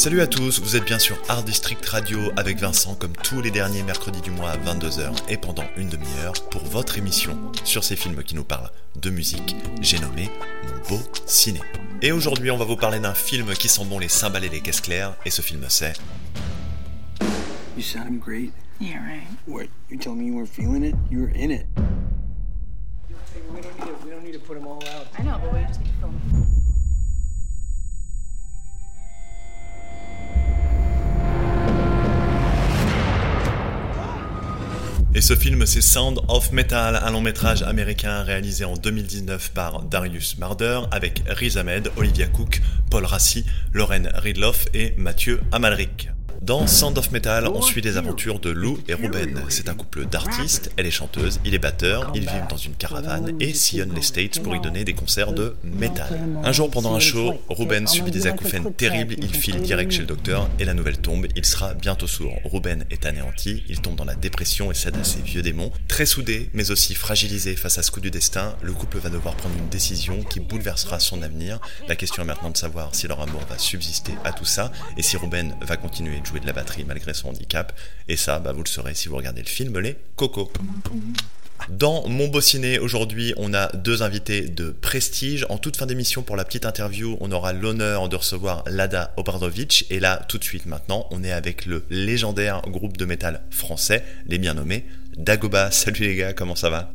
Salut à tous, vous êtes bien sur Art District Radio avec Vincent comme tous les derniers mercredis du mois à 22h et pendant une demi-heure pour votre émission sur ces films qui nous parlent de musique, j'ai nommé Mon beau ciné. Et aujourd'hui on va vous parler d'un film qui sent bon les cymbales et les caisses claires et ce film c'est... You sound great. Yeah, right. What? You telling me you weren't feeling it? You were in it. We don't need to, we don't need to put them all out. I know, but we just need to film. Et ce film, c'est Sound of Metal, un long métrage américain réalisé en 2019 par Darius Marder avec Riz Ahmed, Olivia Cook, Paul Rassi, Lauren Ridloff et Mathieu Amalric. Dans Sound of Metal, on suit les aventures de Lou et Ruben. C'est un couple d'artistes, elle est chanteuse, il est batteur, ils vivent dans une caravane et sillonnent les States pour y donner des concerts de métal. Un jour, pendant un show, Ruben subit des acouphènes terribles, il file direct chez le docteur et la nouvelle tombe, il sera bientôt sourd. Ruben est anéanti, il tombe dans la dépression et cède à ses vieux démons. Très soudé, mais aussi fragilisé face à ce coup du destin, le couple va devoir prendre une décision qui bouleversera son avenir. La question est maintenant de savoir si leur amour va subsister à tout ça et si Ruben va continuer de de la batterie malgré son handicap. Et ça, bah, vous le saurez si vous regardez le film Les Cocos. Dans Mon Beau aujourd'hui, on a deux invités de prestige. En toute fin d'émission, pour la petite interview, on aura l'honneur de recevoir Lada Obradovic. Et là, tout de suite maintenant, on est avec le légendaire groupe de métal français, les bien nommés Dagoba. Salut les gars, comment ça va?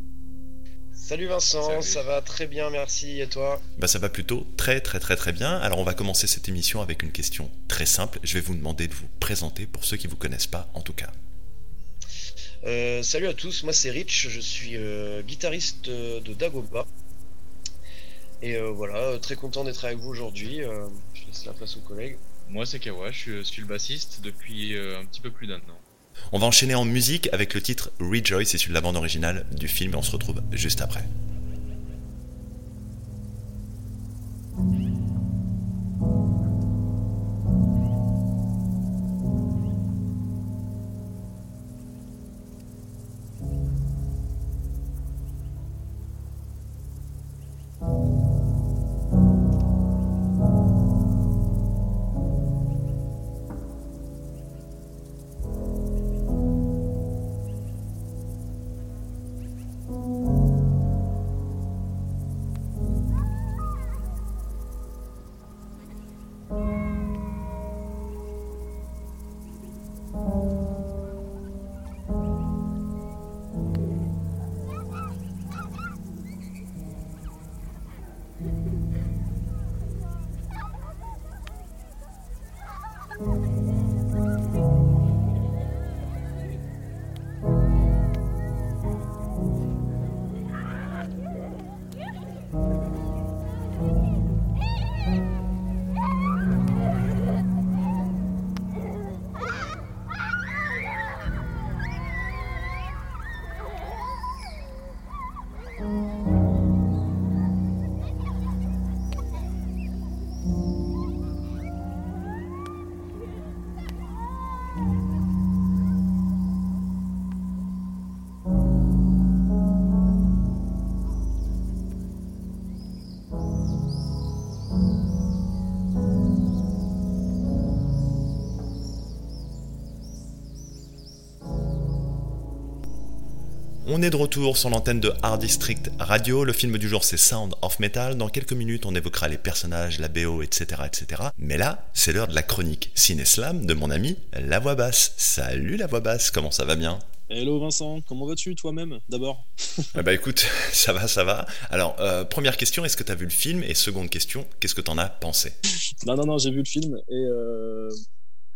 Salut Vincent, ça va très bien, merci. Et toi? Bah ça va plutôt très très très très bien. Alors on va commencer cette émission avec une question très simple. Je vais vous demander de vous présenter pour ceux qui vous connaissent pas en tout cas. Euh, Salut à tous, moi c'est Rich, je suis euh, guitariste euh, de Dagoba. Et euh, voilà, très content d'être avec vous aujourd'hui. Euh, je laisse la place aux collègues. Moi, c'est Kawa, je suis, je suis le bassiste depuis euh, un petit peu plus d'un an. On va enchaîner en musique avec le titre Rejoice, issu de la bande originale du film et on se retrouve juste après. On est de retour sur l'antenne de Art District Radio. Le film du jour c'est Sound of Metal. Dans quelques minutes, on évoquera les personnages, la BO, etc., etc. Mais là, c'est l'heure de la chronique Ciné-Slam de mon ami La Voix Basse. Salut La Voix Basse, comment ça va bien? Hello Vincent, comment vas-tu toi-même d'abord? Eh bah écoute, ça va, ça va. Alors, euh, première question, est-ce que t'as vu le film? Et seconde question, qu'est-ce que t'en as pensé? Non, non, non, j'ai vu le film et euh...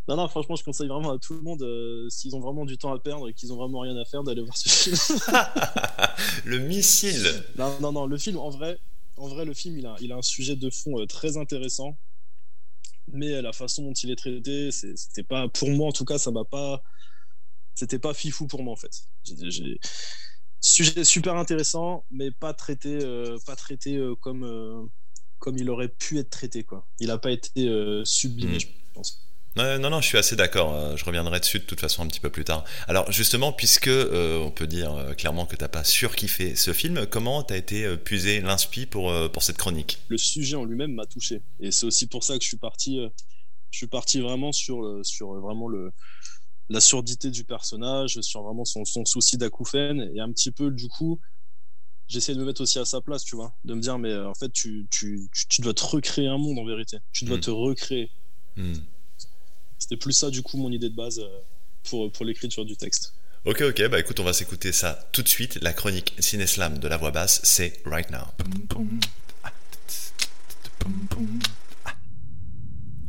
non, non, franchement, je conseille vraiment à tout le monde, euh, s'ils ont vraiment du temps à perdre et qu'ils ont vraiment rien à faire, d'aller voir ce film. Le missile non, non, non, le film, en vrai, en vrai, le film, il a, il a un sujet de fond euh, très intéressant, mais la façon dont il est traité, c'était pas, pour moi en tout cas, ça m'a pas, c'était pas fifou pour moi en fait. J'ai- Sujet super intéressant, mais pas traité, euh, pas traité euh, comme, euh, comme il aurait pu être traité quoi. Il a pas été euh, sublimé, Mm. je pense. Non, non, je suis assez d'accord. euh, Je reviendrai dessus de toute façon un petit peu plus tard. Alors justement, puisque euh, on peut dire euh, clairement que t'as pas surkiffé ce film, comment t'as été puisé l'inspi pour, pour cette chronique? Le sujet en lui-même m'a touché, et c'est aussi pour ça que je suis parti. Je suis parti vraiment sur, sur vraiment le, la surdité du personnage, sur vraiment son, son souci d'acouphène. Et un petit peu, du coup, j'essaie de me mettre aussi à sa place, tu vois. De me dire, mais en fait, tu, tu, tu, tu dois te recréer un monde en vérité. Tu dois Mm. te recréer. Hmm. C'était plus ça, du coup, mon idée de base euh, pour, pour l'écriture du texte. Ok, ok, bah écoute, on va s'écouter ça tout de suite. La chronique Cineslam de la voix basse, c'est Right Now.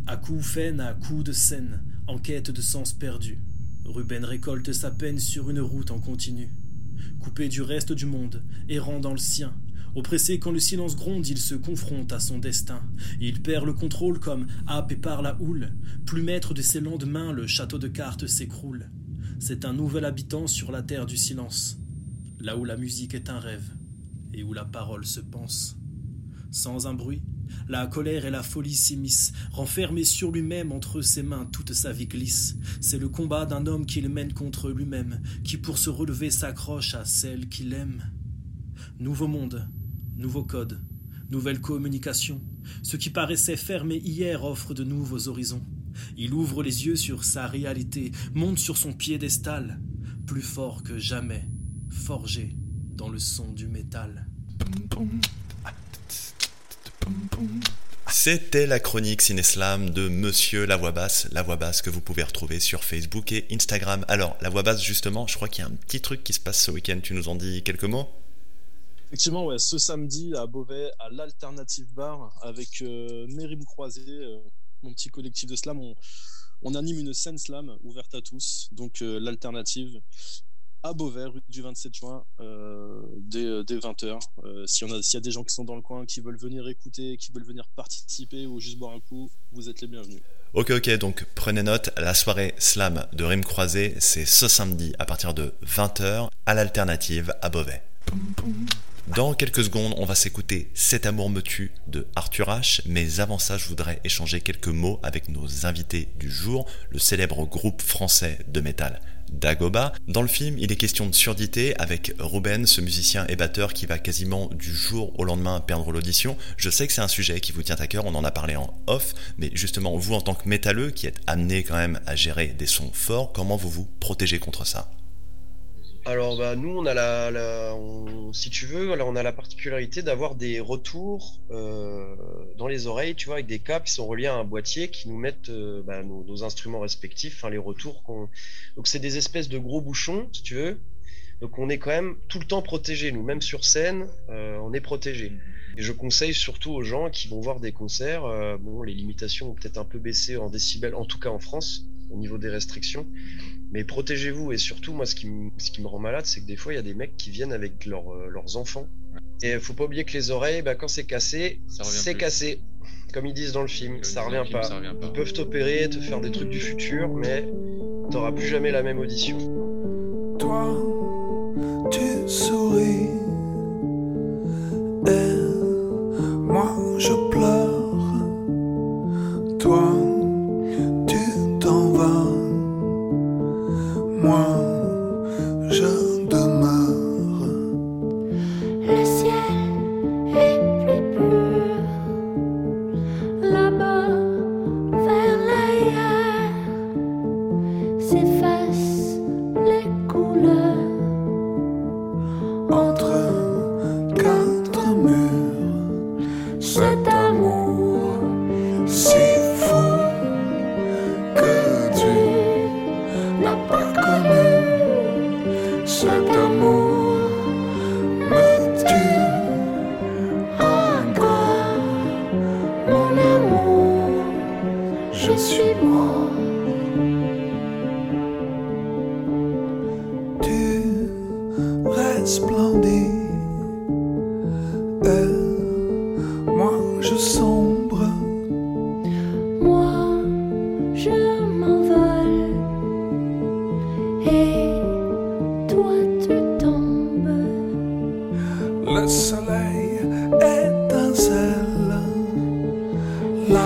À coups faine, à coups de scène, en quête de sens perdu, Ruben récolte sa peine sur une route en continu. Coupé du reste du monde, errant dans le sien, oppressé quand le silence gronde, il se confronte à son destin. Il perd le contrôle comme happé par la houle. Plus maître de ses lendemains, le château de cartes s'écroule. C'est un nouvel habitant sur la terre du silence, là où la musique est un rêve et où la parole se pense. Sans un bruit, la colère et la folie s'immiscent, renfermé sur lui-même entre ses mains, toute sa vie glisse. C'est le combat d'un homme qu'il mène contre lui-même, qui pour se relever s'accroche à celle qu'il aime. Nouveau monde, nouveau code, nouvelle communication. Ce qui paraissait fermé hier offre de nouveaux horizons. Il ouvre les yeux sur sa réalité, monte sur son piédestal, plus fort que jamais, forgé dans le son du métal. C'était la chronique Cineslam de Monsieur La Voix Basse, La Voix Basse que vous pouvez retrouver sur Facebook et Instagram. Alors, La Voix Basse, justement, je crois qu'il y a un petit truc qui se passe ce week-end. Tu nous en dis quelques mots? Effectivement, ouais, ce samedi à Beauvais, à l'Alternative Bar, avec euh, Mérim Croisé, euh, mon petit collectif de slam, on, anime une scène slam ouverte à tous. Donc, euh, l'Alternative à Beauvais, rue du 27 juin, euh, dès, dès 20h. S'il y, y a des gens qui sont dans le coin, qui veulent venir écouter, qui veulent venir participer ou juste boire un coup, vous êtes les bienvenus. Ok, ok, donc prenez note, la soirée slam de Rime Croisé, c'est ce samedi à partir de 20h à l'alternative à Beauvais. Dans quelques secondes, on va s'écouter Cet amour me tue de Arthur H. Mais avant ça, je voudrais échanger quelques mots avec nos invités du jour, le célèbre groupe français de métal Dagoba. Dans le film, il est question de surdité avec Ruben, ce musicien et batteur qui va quasiment du jour au lendemain perdre l'audition. Je sais que c'est un sujet qui vous tient à cœur, on en a parlé en off, mais justement, vous en tant que métalleux qui êtes amené quand même à gérer des sons forts, comment vous vous protégez contre ça? Alors bah nous on a la, si tu veux alors on a la particularité d'avoir des retours euh, dans les oreilles tu vois avec des câbles qui sont reliés à un boîtier qui nous mettent euh, bah, nos, instruments respectifs enfin les retours donc c'est des espèces de gros bouchons si tu veux. Donc on est quand même tout le temps protégé nous même sur scène euh, on est protégé. Et je conseille surtout aux gens qui vont voir des concerts bon les limitations ont peut-être un peu baissé en décibels en tout cas en France au niveau des restrictions. Mais protégez-vous et surtout moi ce qui, me- ce qui me rend malade c'est que des fois il y a des mecs qui viennent avec leurs, euh, leurs enfants. Et faut pas oublier que les oreilles bah, quand c'est cassé c'est cassé. Comme ils disent dans le film Comme ça revient le film, pas. ça revient pas. ils peuvent t'opérer te faire des trucs du futur mais t'auras plus jamais la même audition. Toi, tu souris. Et moi, je pleure. Toi, Moi,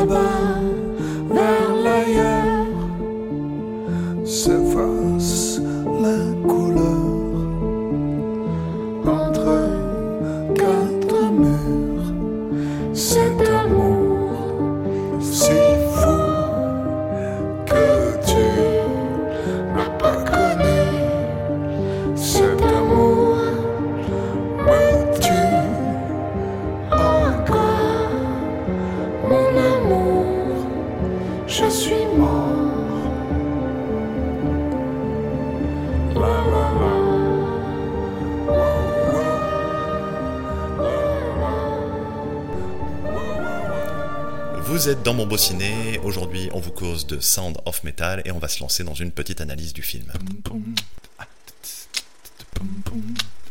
là-bas dans mon beau ciné, aujourd'hui on vous cause de Sound of Metal et on va se lancer dans une petite analyse du film.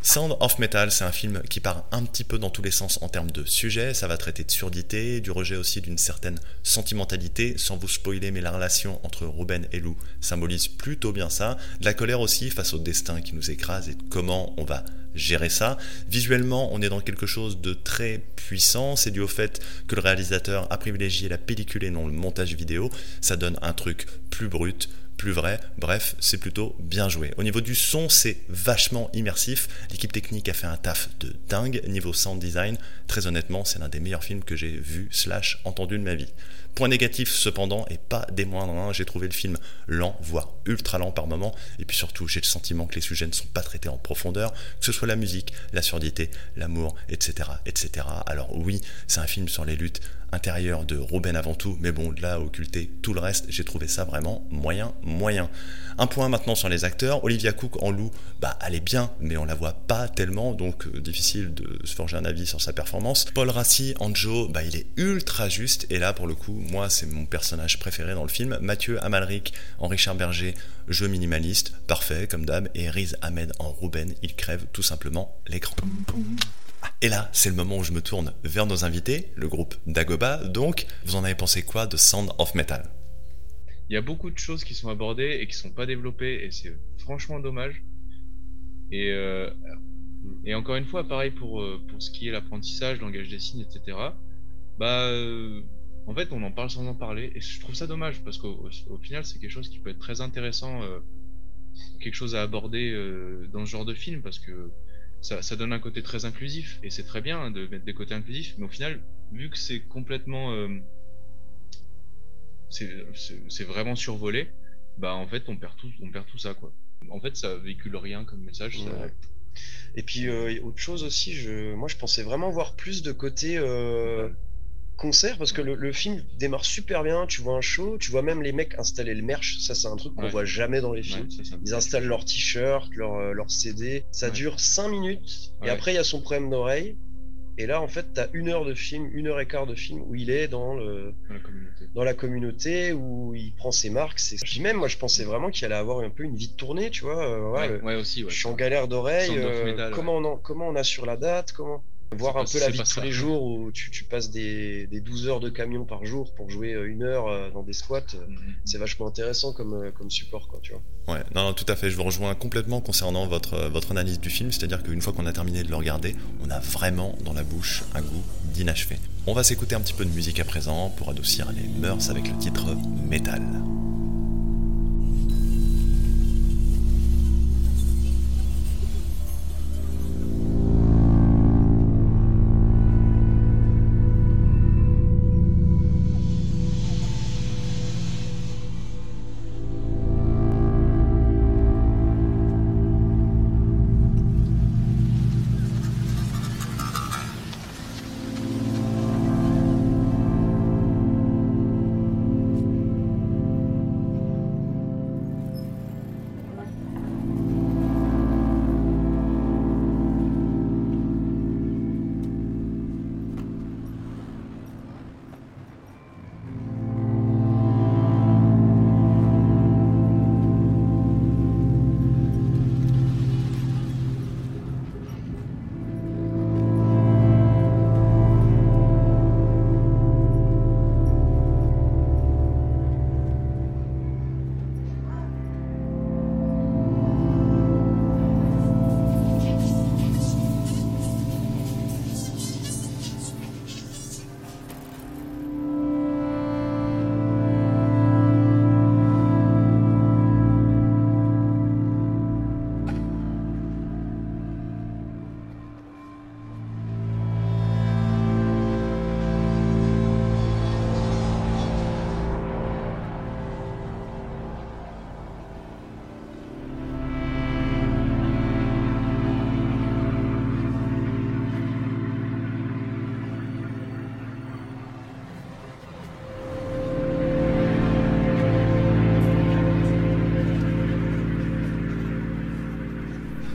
Sound of Metal, c'est un film qui part un petit peu dans tous les sens en termes de sujet. Ça va traiter de surdité, du rejet aussi d'une certaine sentimentalité, sans vous spoiler, mais la relation entre Ruben et Lou symbolise plutôt bien ça. De la colère aussi face au destin qui nous écrase et comment on va gérer ça. Visuellement, on est dans quelque chose de très puissant. C'est dû au fait que le réalisateur a privilégié la pellicule et non le montage vidéo. Ça donne un truc plus brut, plus vrai. Bref, c'est plutôt bien joué. Au niveau du son, c'est vachement immersif. L'équipe technique a fait un taf de dingue. Niveau sound design, très honnêtement, c'est l'un des meilleurs films que j'ai vu slash entendu de ma vie. Point négatif cependant, et pas des moindres, hein, j'ai trouvé le film lent, voire ultra lent par moment, et puis surtout j'ai le sentiment que les sujets ne sont pas traités en profondeur, que ce soit la musique, la surdité, l'amour, etc., etc. Alors oui, c'est un film sur les luttes intérieures de Ruben avant tout, mais bon, là, occulter tout le reste, j'ai trouvé ça vraiment moyen, moyen. Un point maintenant sur les acteurs, Olivia Cook en loup, bah elle est bien, mais on la voit pas tellement, donc euh, difficile de se forger un avis sur sa performance. Paul Rassi en Joe, bah il est ultra juste, et là pour le coup, moi c'est mon personnage préféré dans le film. Mathieu Amalric en Richard Berger, jeu minimaliste, parfait comme d'hab, et Riz Ahmed en Ruben, il crève tout simplement l'écran. Et là, c'est le moment où je me tourne vers nos invités, le groupe Dagoba. Donc, vous en avez pensé quoi de Sound of Metal? Il y a beaucoup de choses qui sont abordées et qui sont pas développées et c'est franchement dommage. Et, euh, encore une fois, pareil pour, euh, pour ce qui est l'apprentissage, langage des signes, etc. Bah, euh, en fait, on en parle sans en parler et je trouve ça dommage parce qu'au au final, c'est quelque chose qui peut être très intéressant, quelque chose à aborder dans ce genre de film parce que ça, ça donne un côté très inclusif et c'est très bien hein, de mettre des côtés inclusifs, mais au final, vu que c'est complètement, euh, c'est vraiment survolé, bah en fait on perd tout, on perd tout ça quoi. En fait, ça véhicule rien comme message. ça- Ouais. Et puis euh, autre chose aussi, je, moi je pensais vraiment voir plus de côté euh, concert parce que le, le film démarre super bien. Tu vois un show, tu vois même les mecs installer le merch. Ça, c'est un truc qu'on Ouais. voit jamais dans les films. ça Ils installent leurs t-shirts, leurs euh, leurs CD. Ça Ouais. dure 5 minutes et après il y a son problème d'oreille. Et là, en fait, t'as une heure de film, une heure et quart de film où il est dans le dans la communauté. dans la communauté où il prend ses marques. Puis même, moi, je pensais vraiment qu'il allait avoir un peu une vie de tournée, tu vois. euh, ouais, Ouais, le- ouais, aussi. Ouais. je suis en galère d'oreille. Euh, comment, on en- comment on assure la date comment... Voir un peu la vie tous les jours où tu, tu passes des, des 12 heures de camion par jour pour jouer euh, une heure euh, dans des squats. euh, Mhm. C'est vachement intéressant comme, comme support, quoi, tu vois. Ouais, non, non, tout à fait. Je vous rejoins complètement concernant votre, votre analyse du film. C'est-à-dire qu'une fois qu'on a terminé de le regarder, on a vraiment dans la bouche un goût d'inachevé. On va s'écouter un petit peu de musique à présent pour adoucir les mœurs avec le titre Metal.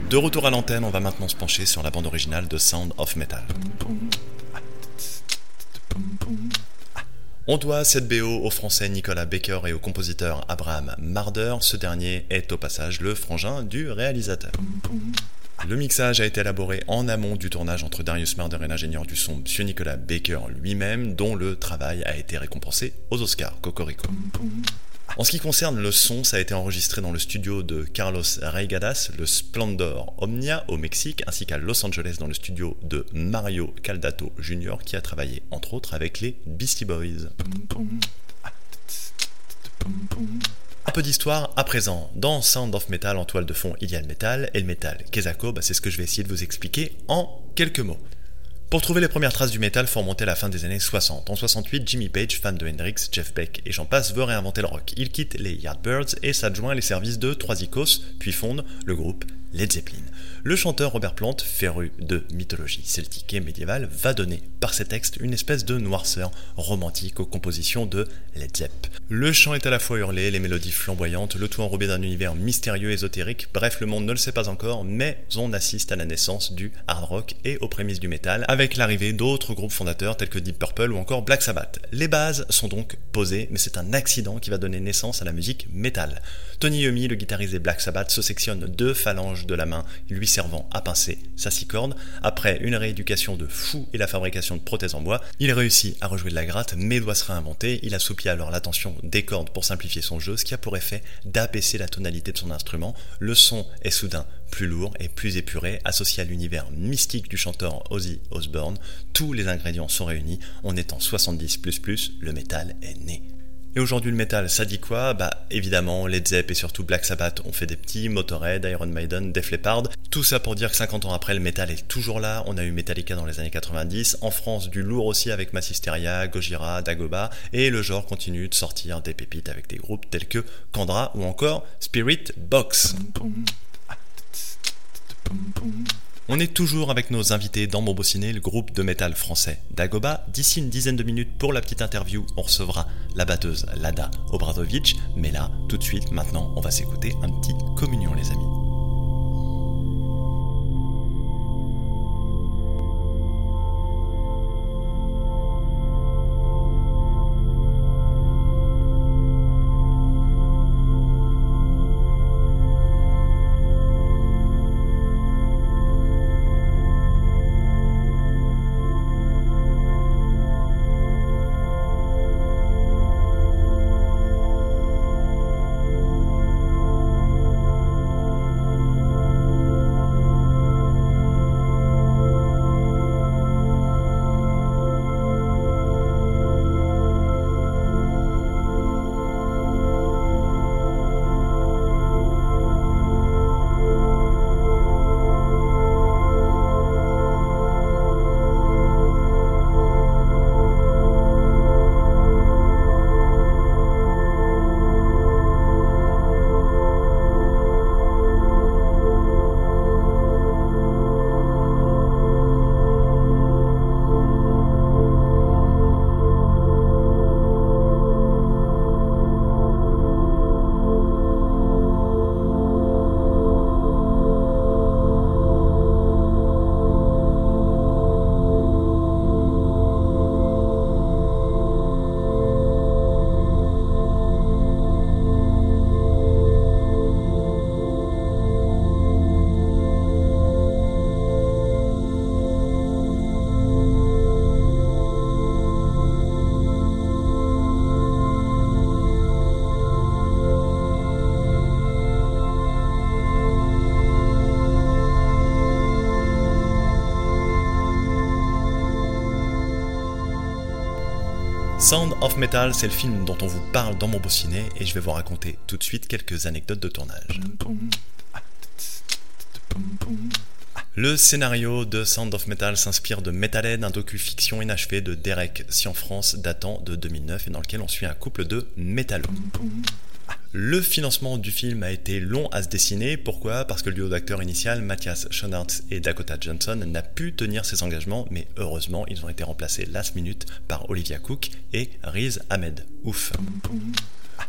De retour à l'antenne, on va maintenant se pencher sur la bande originale de Sound of Metal. On doit cette BO au français Nicolas Baker et au compositeur Abraham Marder. Ce dernier est au passage le frangin du réalisateur. Le mixage a été élaboré en amont du tournage entre Darius Marder et l'ingénieur du son M. Nicolas Baker lui-même, dont le travail a été récompensé aux Oscars Cocorico. En ce qui concerne le son, ça a été enregistré dans le studio de Carlos Reigadas, le Splendor Omnia au Mexique, ainsi qu'à Los Angeles dans le studio de Mario Caldato Jr., qui a travaillé entre autres avec les Beastie Boys. Un peu d'histoire à présent. Dans Sound of Metal en toile de fond, il y a le métal, et le métal, Kezako, bah, c'est ce que je vais essayer de vous expliquer en quelques mots. Pour trouver les premières traces du métal, faut remonter à la fin des années 60. En 68, Jimmy Page, fan de Hendrix, Jeff Beck et j'en passe, veut réinventer le rock. Il quitte les Yardbirds et s'adjoint les services de Trois Icos, puis fonde le groupe Led Zeppelin. Le chanteur Robert Plant, féru de mythologie celtique et médiévale, va donner par ses textes une espèce de noirceur romantique aux compositions de Led Zepp. Le chant est à la fois hurlé, les mélodies flamboyantes, le tout enrobé d'un univers mystérieux, ésotérique, bref, le monde ne le sait pas encore, mais on assiste à la naissance du hard rock et aux prémices du métal, avec l'arrivée d'autres groupes fondateurs tels que Deep Purple ou encore Black Sabbath. Les bases sont donc posées, mais c'est un accident qui va donner naissance à la musique métal. Tony Iommi, le guitariste des Black Sabbath, se sectionne deux phalanges de la main, lui servant à pincer sa six cordes. Après une rééducation de fou et la fabrication de prothèses en bois, il réussit à rejouer de la gratte, mais doit se réinventer. Il assouplit alors l'attention des cordes pour simplifier son jeu, ce qui a pour effet d'abaisser la tonalité de son instrument. Le son est soudain plus lourd et plus épuré, associé à l'univers mystique du chanteur Ozzy Osbourne. Tous les ingrédients sont réunis. On est en 70 le métal est né. Et aujourd'hui, le métal, ça dit quoi? Bah évidemment, Led Zepp et surtout Black Sabbath ont fait des petits, Motorhead, Iron Maiden, Def Leppard. Tout ça pour dire que 50 ans après, le métal est toujours là. On a eu Metallica dans les années 90. En France, du lourd aussi avec Massisteria, Gojira, Dagoba. Et le genre continue de sortir des pépites avec des groupes tels que Kandra ou encore Spirit Box. On est toujours avec nos invités dans Mon Ciné, le groupe de métal français Dagoba. D'ici une dizaine de minutes pour la petite interview, on recevra la batteuse Lada Obradovic. Mais là, tout de suite, maintenant, on va s'écouter un petit communion, les amis. Sound of Metal, c'est le film dont on vous parle dans mon beau ciné et je vais vous raconter tout de suite quelques anecdotes de tournage. Le scénario de Sound of Metal s'inspire de Metalhead, un docu-fiction inachevé de Derek Cianfrance datant de 2009 et dans lequel on suit un couple de métallos. Le financement du film a été long à se dessiner. Pourquoi? Parce que le duo d'acteurs initial, Matthias Schoenaerts et Dakota Johnson, n'a pu tenir ses engagements, mais heureusement, ils ont été remplacés last minute par Olivia Cook et Riz Ahmed. Ouf.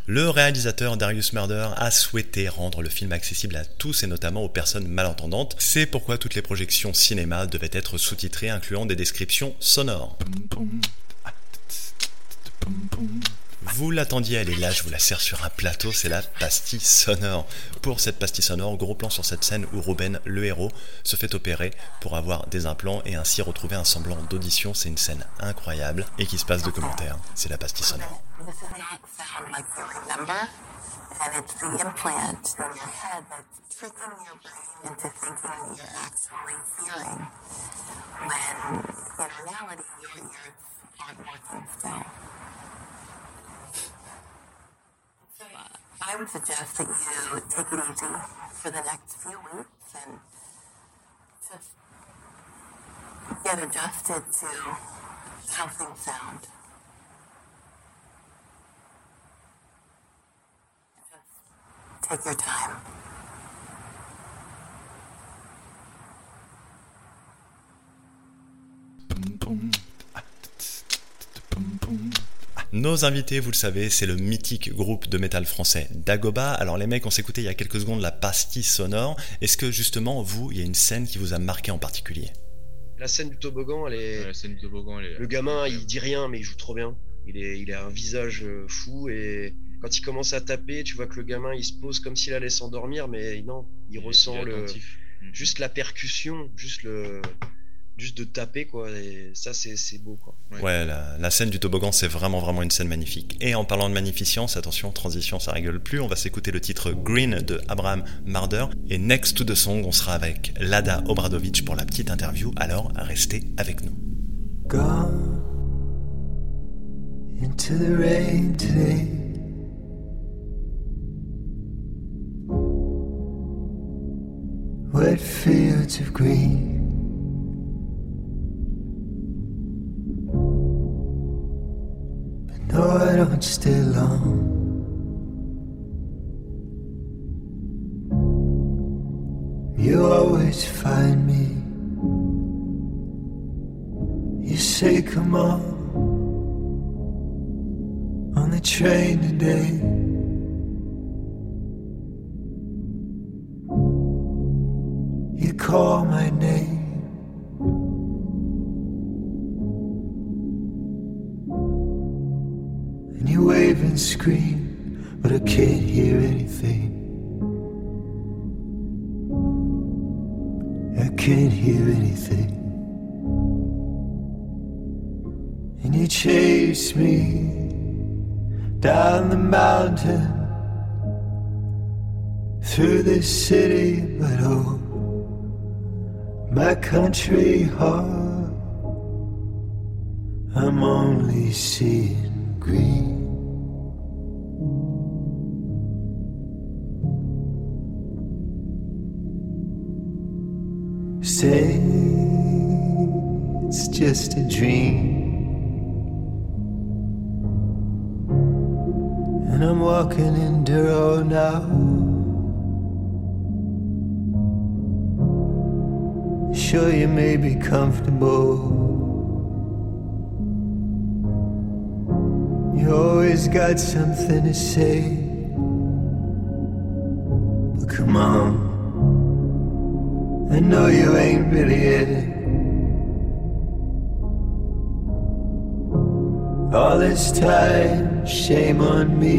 Le réalisateur Darius Murder a souhaité rendre le film accessible à tous et notamment aux personnes malentendantes. C'est pourquoi toutes les projections cinéma devaient être sous-titrées incluant des descriptions sonores. Vous l'attendiez, elle est là, je vous la sers sur un plateau, c'est la pastille sonore. Pour cette pastille sonore, gros plan sur cette scène où Ruben, le héros, se fait opérer pour avoir des implants et ainsi retrouver un semblant d'audition. C'est une scène incroyable et qui se passe de commentaires. C'est la pastille sonore. I would suggest that you take it easy for the next few weeks and just get adjusted to how things sound. Just Take your time. Nos invités, vous le savez, c'est le mythique groupe de métal français Dagoba. Alors les mecs, on s'écoutait il y a quelques secondes la pastille sonore. Est-ce que justement, vous, il y a une scène qui vous a marqué en particulier? La scène du toboggan, elle est. Ouais, la scène du toboggan, elle est- Le gamin, il dit rien, mais il joue trop bien. Il, est, il a un visage euh, fou et quand il commence à taper, tu vois que le gamin, il se pose comme s'il allait s'endormir, mais non, il, ressent il est le, juste la percussion, juste le, juste de taper quoi. Et ça, c'est c'est beau quoi. Ouais, la, la scène du toboggan, c'est vraiment, vraiment une scène magnifique. Et en parlant de magnificence, attention, transition, ça rigole plus, on va s'écouter le titre Green de Abraham Marder. Et next to the song, on sera avec Lada Obradovic pour la petite interview, alors restez avec nous. Gone into the rain today. Wet fields of green. No, I don't stay long. You always find me. You say, come on, on the train today. Scream, but I can't hear anything. I can't hear anything. And you chase me down the mountain through the city, but oh, my country heart, I'm only seeing green. Say it's just a dream. And I'm walking in Duro now. Sure, you may be comfortable. You always got something to say. But come on. I know you ain't really it. All this time, shame on me.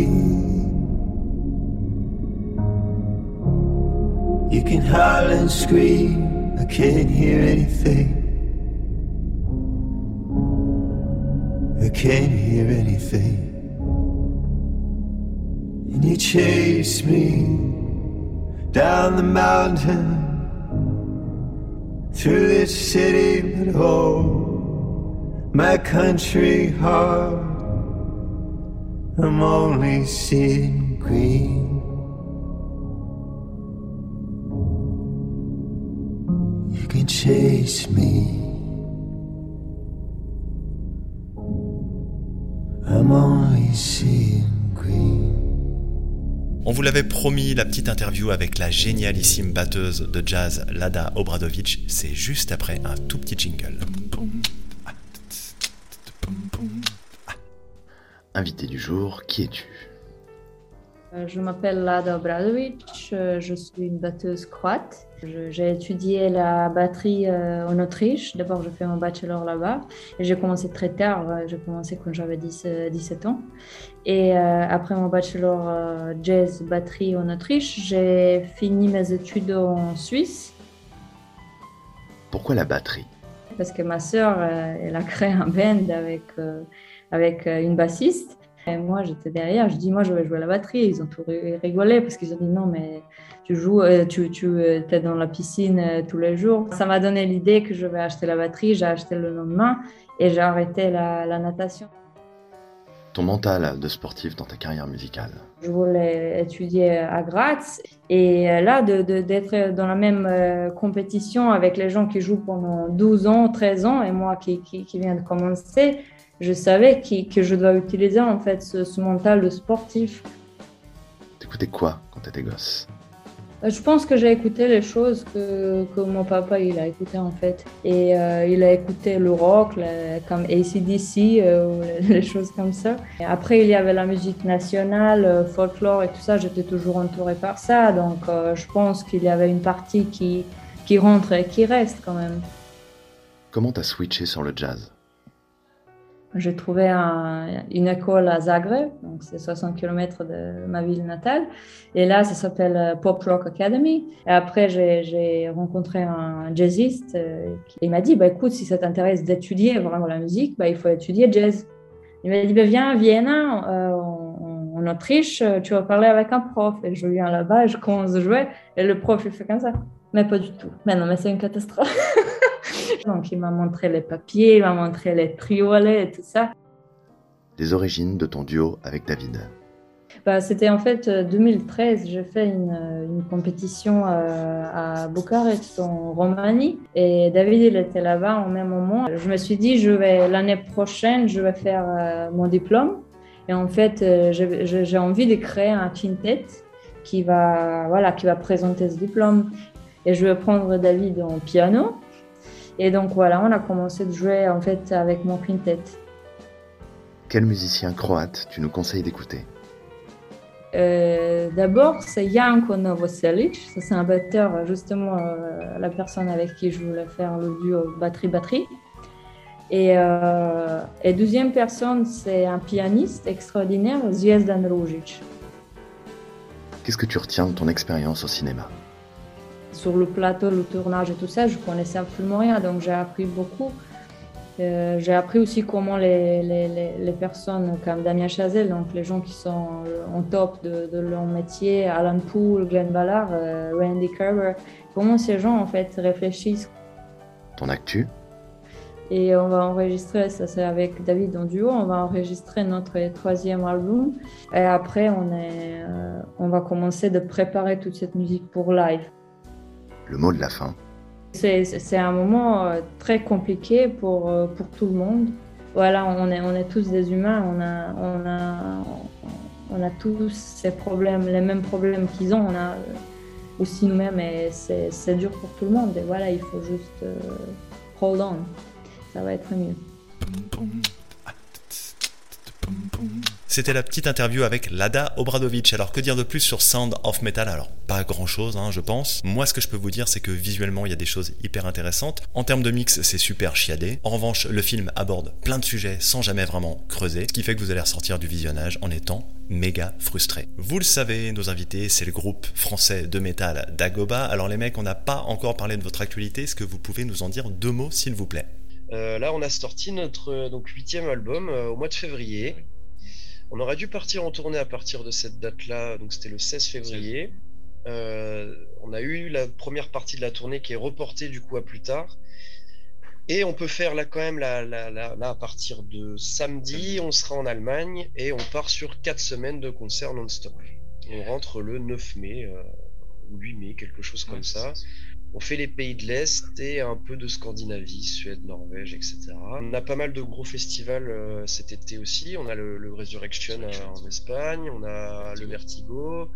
You can howl and scream, I can't hear anything. I can't hear anything. And you chase me down the mountain through this city, but oh, my country heart, I'm only seeing green. You can chase me. I'm only seeing. On vous l'avait promis, la petite interview avec la génialissime batteuse de jazz Lada Obradovic, c'est juste après un tout petit jingle. Invité du jour, qui es-tu? Euh, Je m'appelle Lada Obradovic, euh, je suis une batteuse croate. Je- J'ai étudié la batterie euh, en Autriche. D'abord, j'ai fait mon bachelor là-bas. Et j'ai commencé très tard. euh, J'ai commencé quand j'avais 10, euh, 17 ans. Et après mon bachelor jazz batterie en Autriche, j'ai fini mes études en Suisse. Pourquoi la batterie? Parce que ma sœur, elle a créé un band avec, avec une bassiste. Et moi, j'étais derrière, je dis, moi, je vais jouer la batterie. Ils ont tout ri- rigolé parce qu'ils ont dit, non, mais tu joues, euh, tu, tu es dans la piscine euh, tous les jours. Ça m'a donné l'idée que je vais acheter la batterie. J'ai acheté le lendemain et j'ai arrêté la, la natation. Ton mental de sportif dans ta carrière musicale? Je voulais étudier à Graz et euh, là, de- de- d'être dans la même euh, compétition avec les gens qui jouent pendant 12 ans, 13 ans et moi qui, qui, qui viens de commencer, je savais que je dois utiliser en fait ce, ce mental de sportif. T'écoutais quoi quand t'étais gosse? Euh, Je pense que j'ai écouté les choses que, que mon papa il a écouté en fait. Et euh, il a écouté le rock, le- comme ACDC, euh, les, choses comme ça. Et après, il y avait la musique nationale, euh, folklore et tout ça. J'étais toujours entourée par ça. Donc, euh, je pense qu'il y avait une partie qui, qui rentre et qui reste quand même. Comment t'as switché sur le jazz? J'ai trouvé un- une école à Zagreb, donc c'est 60 km de ma ville natale. Et là, ça s'appelle euh, Pop Rock Academy. Et après, j'ai rencontré un jazziste euh, qui m'a dit, bah, écoute, si ça t'intéresse d'étudier vraiment la musique, bah, il faut étudier jazz. Il m'a dit, bah, viens à Vienne, euh, en, en Autriche, euh, tu vas parler avec un prof. Et je viens là-bas, je commence à jouer, et le prof, il fait comme ça. Mais pas du tout. Mais non, mais c'est une catastrophe. Donc, il m'a montré les papiers, il m'a montré les triolets et tout ça. Les origines de ton duo avec David. Bah, C'était en fait euh, 2013, j'ai fait une, une compétition euh, à Bucarest en Roumanie. Et David il était là-bas au même moment. Je me suis dit je vais l'année prochaine je vais faire euh, mon diplôme. Et en fait euh, j'ai envie de créer un quintet qui va voilà qui va présenter ce diplôme. Et je vais prendre David en piano et donc voilà on a commencé de jouer en fait avec mon quintet. Quel musicien croate tu nous conseilles d'écouter? Euh, D'abord, c'est Janko Novoselic. Ça, c'est un batteur, justement, euh, la personne avec qui je voulais faire le duo batterie-batterie. Et, euh, et deuxième personne, c'est un pianiste extraordinaire, Zvezdan Ružić. Qu'est-ce que tu retiens de ton expérience au cinéma? Sur le plateau, le tournage et tout ça, je connaissais absolument rien, donc j'ai appris beaucoup. Euh, j'ai appris aussi comment les, les, les, personnes comme Damien Chazelle, donc les gens qui sont en top de, de leur métier, Alan Poole, Glenn Ballard, euh, Randy Kerber, comment ces gens en fait réfléchissent. Ton actu? Et on va enregistrer, ça c'est avec David en duo, on va enregistrer notre troisième album. Et après, on, est, euh, on va commencer de préparer toute cette musique pour live. Le mot de la fin C'est un moment euh, très compliqué pour, euh, pour tout le monde. Voilà, on est, on est tous des humains, on a, on a, on a tous ces problèmes, les mêmes problèmes qu'ils ont, on a aussi nous-mêmes et c'est c'est dur pour tout le monde. Et voilà, il faut juste euh, hold on, ça va être mieux. C'était la petite interview avec Lada Obradovic. Alors que dire de plus sur Sound of Metal? Alors pas grand chose, hein, je pense. Moi, ce que je peux vous dire, c'est que visuellement, il y a des choses hyper intéressantes. En termes de mix, c'est super chiadé. En revanche, le film aborde plein de sujets sans jamais vraiment creuser, ce qui fait que vous allez ressortir du visionnage en étant méga frustré. Vous le savez, nos invités, c'est le groupe français de métal Dagoba. Alors les mecs, on n'a pas encore parlé de votre actualité. Est-ce que vous pouvez nous en dire deux mots, s'il vous plaît? Euh, là, on a sorti notre euh, donc huitième album euh, au mois de février. On aurait dû partir en tournée à partir de cette date-là, donc c'était le 16 février. Euh, on a eu la première partie de la tournée qui est reportée du coup à plus tard. Et on peut faire là quand même là, là, là, là, à partir de samedi, on sera en Allemagne et on part sur quatre semaines de concerts non-stop. On rentre le 9 mai euh, ou 8 mai, quelque chose comme ça. On fait les pays de l'Est et un peu de Scandinavie, Suède, Norvège, etc. On a pas mal de gros festivals euh, cet été aussi. On a le, le Resurrection euh, en Espagne, on a le Vertigo,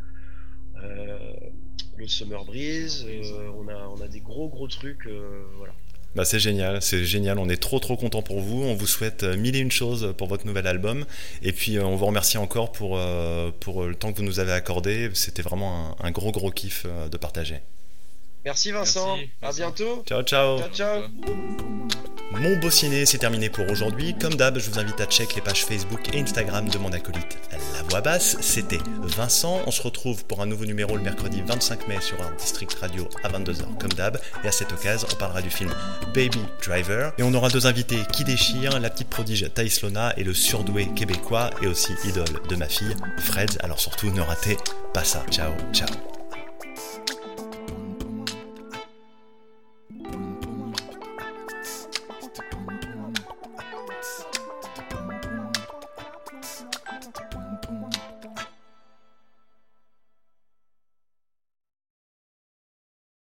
euh, le Summer Breeze, euh, on, a, on a des gros gros trucs. euh, voilà. Bah c'est génial, c'est génial. On est trop trop content pour vous. On vous souhaite euh, mille et une choses pour votre nouvel album. Et puis euh, on vous remercie encore pour, euh, pour le temps que vous nous avez accordé. C'était vraiment un, un gros gros kiff euh, de partager. Merci Vincent, Merci, à Vincent. bientôt. Ciao ciao. Ciao ciao. Mon beau ciné, c'est terminé pour aujourd'hui. Comme d'hab, je vous invite à check les pages Facebook et Instagram de mon acolyte La Voix Basse. C'était Vincent. On se retrouve pour un nouveau numéro le mercredi 25 mai sur Art District Radio à 22h comme d'hab. Et à cette occasion, on parlera du film Baby Driver. Et on aura deux invités qui déchirent, la petite prodige Thaïs Lona et le surdoué québécois et aussi idole de ma fille, Fred. Alors surtout, ne ratez pas ça. Ciao, ciao.